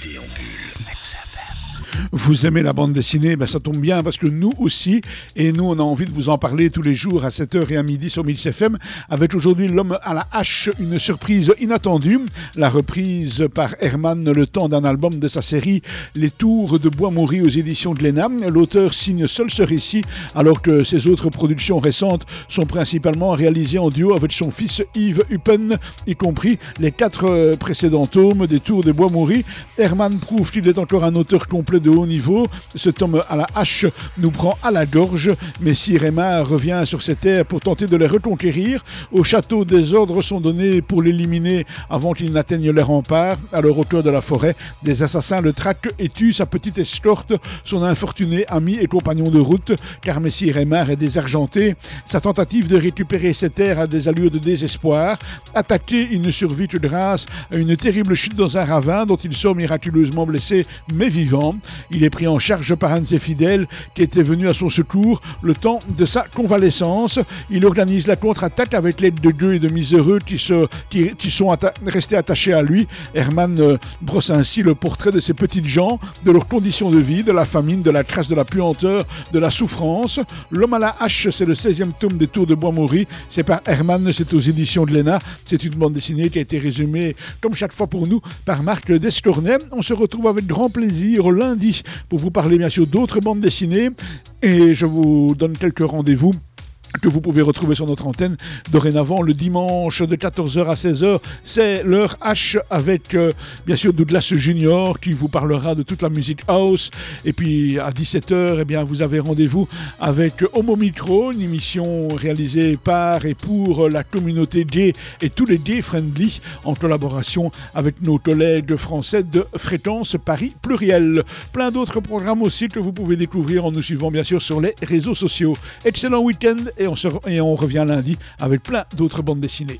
déambule. Vous aimez la bande dessinée ben, Ça tombe bien parce que nous aussi, et nous on a envie de vous en parler tous les jours à 7h et à midi sur 1000 FM, avec aujourd'hui L'homme à la hache, une surprise inattendue, la reprise par Herman le temps d'un album de sa série Les Tours de Bois-Maury aux éditions de l'ENA. L'auteur signe seul ce récit alors que ses autres productions récentes sont principalement réalisées en duo avec son fils Yves Huppen, y compris les quatre précédents tomes des Tours de Bois-Maury. Herman prouve qu'il est encore un auteur complet de haut niveau. Ce tome à la hache nous prend à la gorge, mais si Rémar revient sur ces terres pour tenter de les reconquérir, au château des ordres sont donnés pour l'éliminer avant qu'il n'atteigne les remparts. Alors au cœur de la forêt, des assassins le traquent et tuent sa petite escorte, son infortuné ami et compagnon de route, car Messie Rémar est désargenté. Sa tentative de récupérer ses terres a des allures de désespoir. Attaqué, il ne survit que grâce à une terrible chute dans un ravin dont il sort miraculeusement blessé mais vivant. Il est pris en charge par un de ses fidèles qui était venu à son secours le temps de sa convalescence. Il organise la contre-attaque avec l'aide de Dieu et de miséreux qui, se, qui, sont restés attachés à lui. Herman euh, brosse ainsi le portrait de ces petites gens, de leurs conditions de vie, de la famine, de la crasse, de la puanteur, de la souffrance. L'homme à la hache, c'est le 16e tome des Tours de Bois-Maury. C'est par Herman, c'est aux éditions de l'ENA. C'est une bande dessinée qui a été résumée, comme chaque fois pour nous, par Marc Descornet. On se retrouve avec grand plaisir lundi pour vous parler bien sûr d'autres bandes dessinées. Et je vous donne quelques rendez-vous que vous pouvez retrouver sur notre antenne dorénavant le dimanche de 14h à 16h. C'est l'heure H avec euh, bien sûr Douglas Junior qui vous parlera de toute la musique house. Et puis à 17h, eh bien, vous avez rendez-vous avec Homo Micro, une émission réalisée par et pour la communauté gay et tous les gay friendly en collaboration avec nos collègues français de Fréquence Paris Pluriel. Plein d'autres programmes aussi que vous pouvez découvrir en nous suivant bien sûr sur les réseaux sociaux. Excellent week-end et on, revient lundi avec plein d'autres bandes dessinées.